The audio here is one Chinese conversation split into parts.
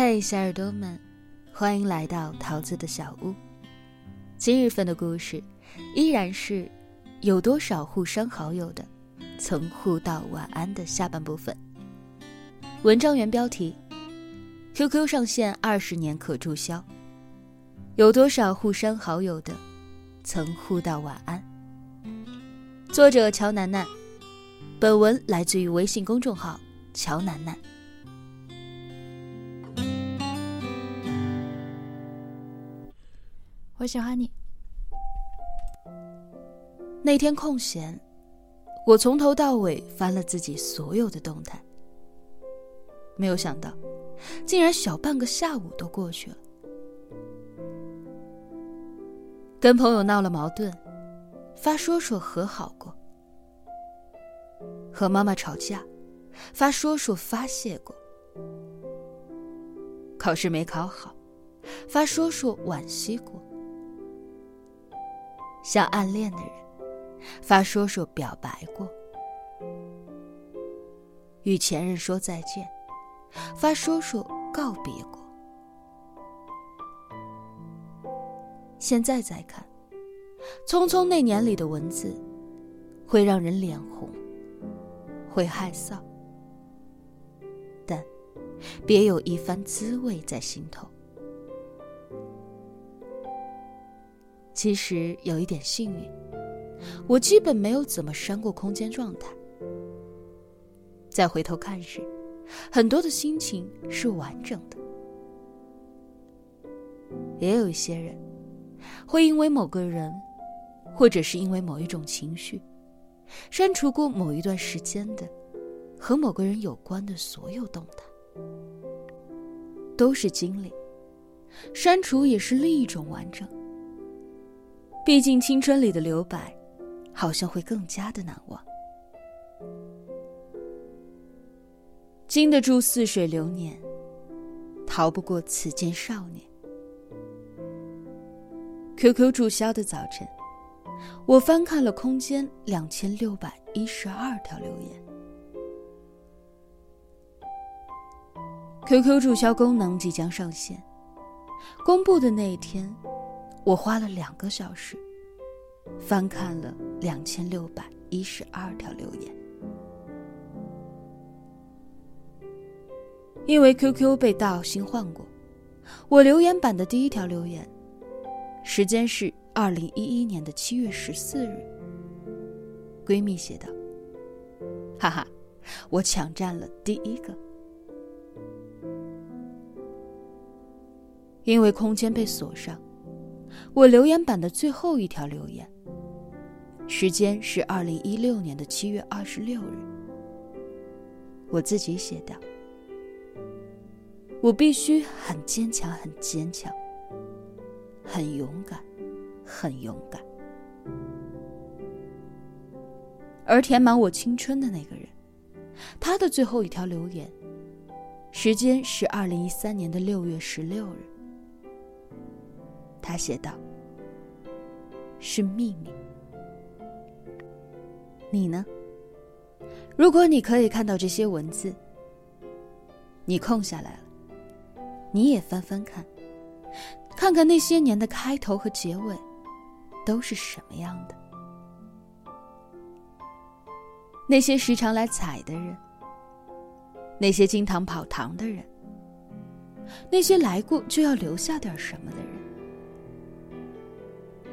嘿，小耳朵们，欢迎来到桃子的小屋。今日份的故事依然是有多少互删好友的，曾互道晚安的下半部分。文章原标题：QQ 上线二十年可注销，有多少互删好友的，曾互道晚安。作者：乔楠楠。本文来自于微信公众号“乔楠楠”。我喜欢你。那天空闲，我从头到尾翻了自己所有的动态，没有想到，竟然小半个下午都过去了。跟朋友闹了矛盾，发说说和好过。和妈妈吵架，发说说发泄过；考试没考好，发说说惋惜过；向暗恋的人，发说说表白过；与前任说再见，发说说告别过。现在再看，《匆匆那年》里的文字，会让人脸红。会害臊，但别有一番滋味在心头。其实有一点幸运，我基本没有怎么删过空间状态。再回头看时，很多的心情是完整的。也有一些人，会因为某个人，或者是因为某一种情绪。删除过某一段时间的和某个人有关的所有动态，都是经历。删除也是另一种完整。毕竟青春里的留白，好像会更加的难忘。经得住似水流年，逃不过此间少年。QQ 注销的早晨。我翻看了空间两千六百一十二条留言。QQ 注销功能即将上线，公布的那一天，我花了两个小时，翻看了两千六百一十二条留言。因为 QQ 被盗新换过，我留言板的第一条留言，时间是。二零一一年的七月十四日，闺蜜写道：“哈哈，我抢占了第一个。因为空间被锁上，我留言板的最后一条留言，时间是二零一六年的七月二十六日。我自己写的：我必须很坚强，很坚强，很勇敢。”很勇敢，而填满我青春的那个人，他的最后一条留言，时间是二零一三年的六月十六日。他写道：“是秘密。”你呢？如果你可以看到这些文字，你空下来了，你也翻翻看，看看那些年的开头和结尾。都是什么样的？那些时常来踩的人，那些经常跑堂的人，那些来过就要留下点什么的人，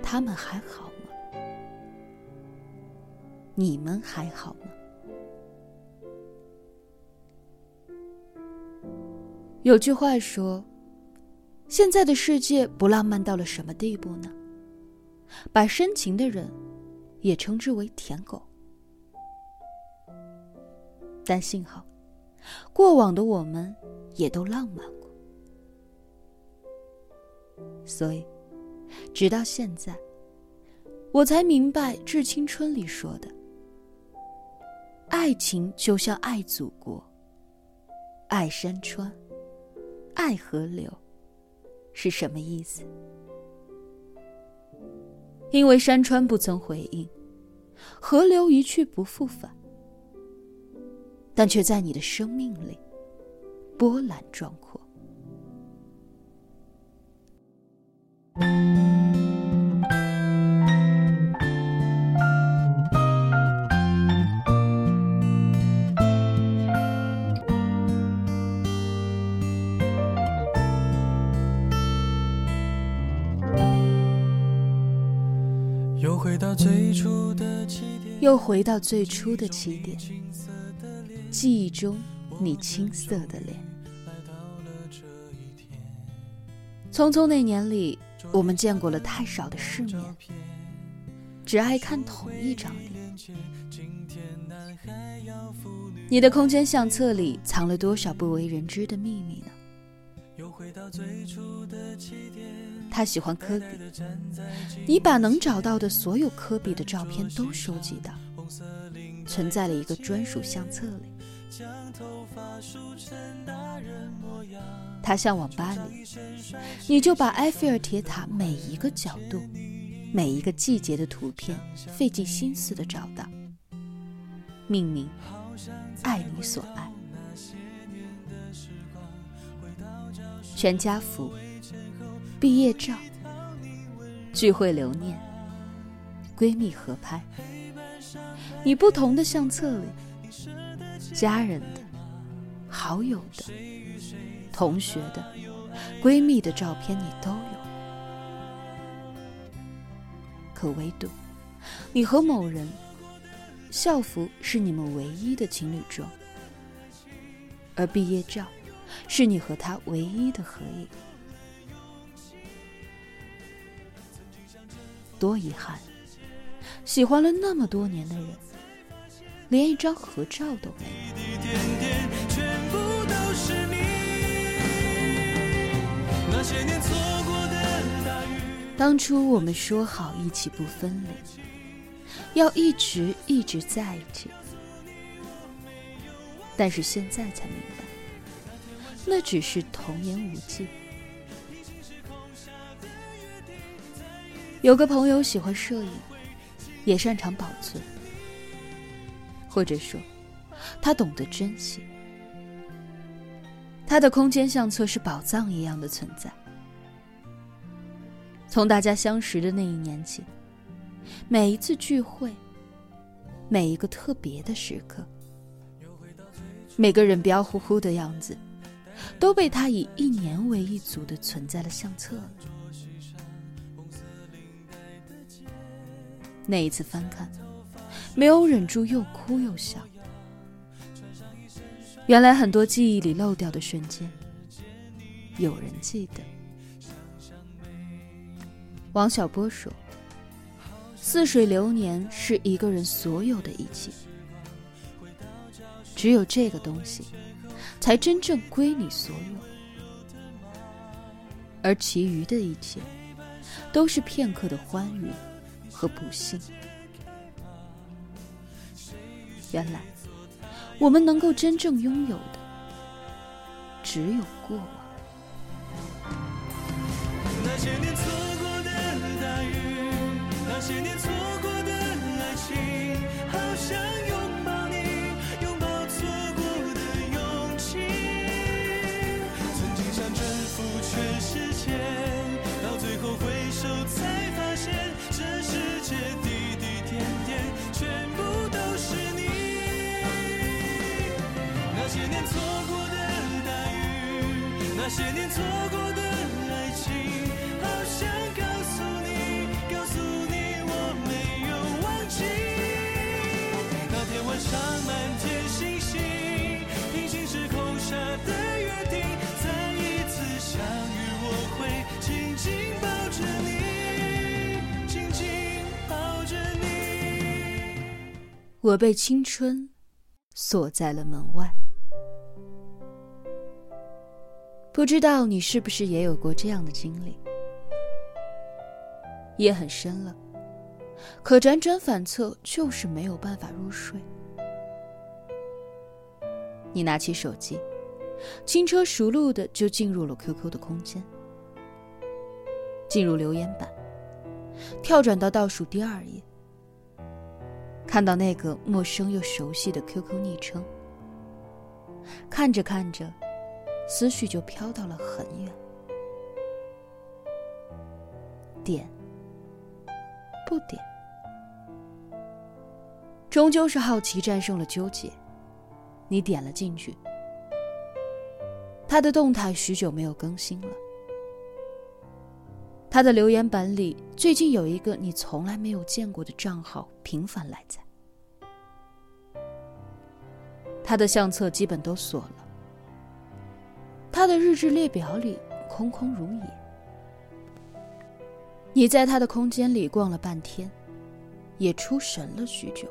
他们还好吗？你们还好吗？有句话说：“现在的世界不浪漫到了什么地步呢？”把深情的人，也称之为舔狗。但幸好，过往的我们也都浪漫过，所以，直到现在，我才明白《致青春》里说的：“爱情就像爱祖国，爱山川，爱河流，是什么意思？”因为山川不曾回应，河流一去不复返，但却在你的生命里波澜壮阔。又回到最初的起点。记忆中你青涩的脸。匆匆那年里，我们见过了太少的世面，只爱看同一张脸。你的空间相册里藏了多少不为人知的秘密呢？又回到最初的起点他喜欢科比，你把能找到的所有科比的照片都收集到，存在了一个专属相册里。他向往巴黎，你就把埃菲尔铁塔每一个角度、每一个季节的图片费尽心思的找到，命名“爱你所爱”。全家福、毕业照、聚会留念、闺蜜合拍，你不同的相册里，家人的、好友的、同学的、闺蜜的照片你都有。可唯独，你和某人，校服是你们唯一的情侣装，而毕业照。是你和他唯一的合影，多遗憾！喜欢了那么多年的人，连一张合照都没有。当初我们说好一起不分离，要一直一直在一起，但是现在才明白。那只是童言无忌。有个朋友喜欢摄影，也擅长保存，或者说，他懂得珍惜。他的空间相册是宝藏一样的存在。从大家相识的那一年起，每一次聚会，每一个特别的时刻，每个人彪呼呼的样子。都被他以一年为一组的存在了相册里。那一次翻看，没有忍住又哭又笑。原来很多记忆里漏掉的瞬间，有人记得。王小波说：“似水流年是一个人所有的一切，只有这个东西。”才真正归你所有，而其余的一切，都是片刻的欢愉和不幸。原来，我们能够真正拥有的，只有过往。那些年错过的大雨，那些年错那些年错过的爱情，好想告诉你，告诉你我没有忘记。那天晚上满天星星，平行时空下的约定，再一次相遇，我会紧紧抱着你，紧紧抱着你。我被青春锁在了门外。不知道你是不是也有过这样的经历？夜很深了，可辗转反侧就是没有办法入睡。你拿起手机，轻车熟路的就进入了 QQ 的空间，进入留言板，跳转到倒数第二页，看到那个陌生又熟悉的 QQ 昵称，看着看着。思绪就飘到了很远，点不点，终究是好奇战胜了纠结。你点了进去，他的动态许久没有更新了，他的留言板里最近有一个你从来没有见过的账号频繁来在。他的相册基本都锁了，他的日志列表里空空如也。你在他的空间里逛了半天，也出神了许久。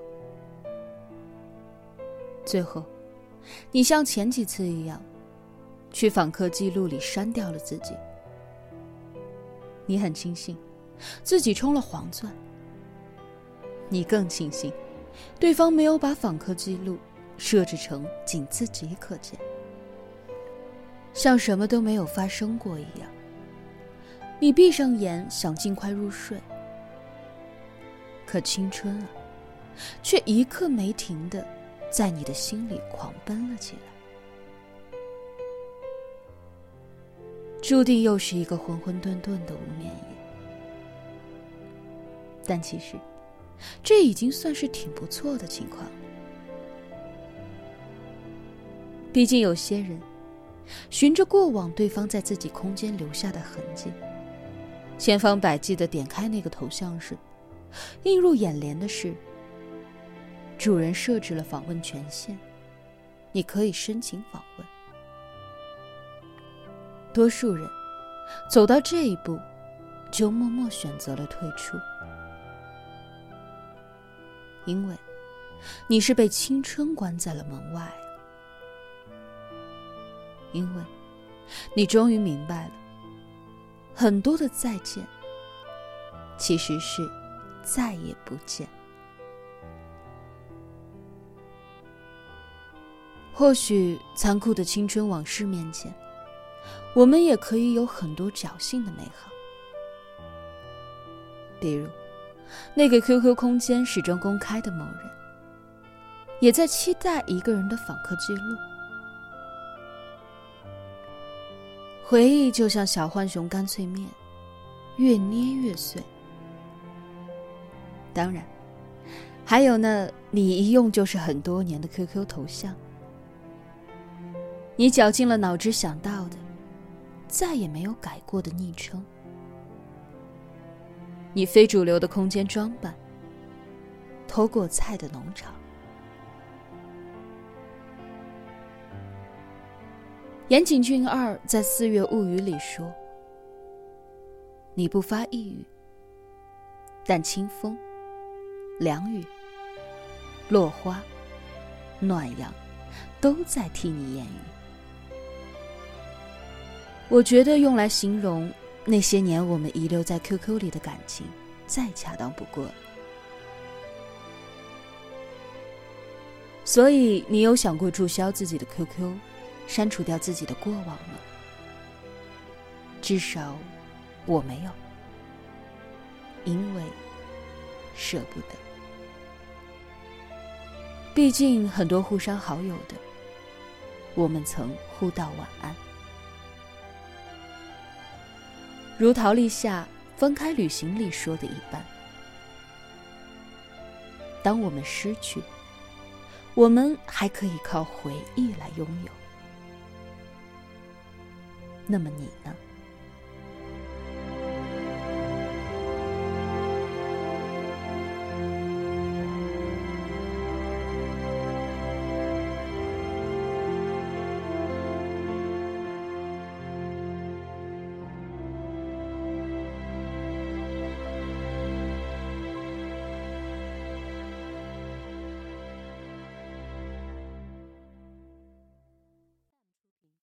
最后，你像前几次一样，去访客记录里删掉了自己。你很庆幸，自己充了黄钻。你更庆幸，对方没有把访客记录设置成仅自己可见，像什么都没有发生过一样。你闭上眼，想尽快入睡，可青春啊，却一刻没停的在你的心里狂奔了起来。注定又是一个浑浑沌沌的无眠夜，但其实，这已经算是挺不错的情况。毕竟有些人，循着过往对方在自己空间留下的痕迹，千方百计的点开那个头像时，映入眼帘的是，主人设置了访问权限，你可以申请访问。多数人走到这一步，就默默选择了退出，因为你是被青春关在了门外，因为你终于明白了，很多的再见其实是再也不见。或许残酷的青春往事面前。我们也可以有很多侥幸的美好，比如那个 QQ 空间始终公开的某人，也在期待一个人的访客记录。回忆就像小浣熊干脆面，越捏越碎。当然，还有那你一用就是很多年的 QQ 头像，你绞尽了脑汁想到的。再也没有改过的昵称，你非主流的空间装扮，偷过菜的农场。岩井俊二在《四月物语》里说：“你不发一语，但清风、凉雨、落花、暖阳，都在替你言语。”我觉得用来形容那些年我们遗留在 QQ 里的感情，再恰当不过。所以，你有想过注销自己的 QQ，删除掉自己的过往了？至少，我没有，因为舍不得。毕竟，很多互删好友的，我们曾互道晚安。如陶立夏《分开旅行》里说的一般，当我们失去，我们还可以靠回忆来拥有。那么你呢？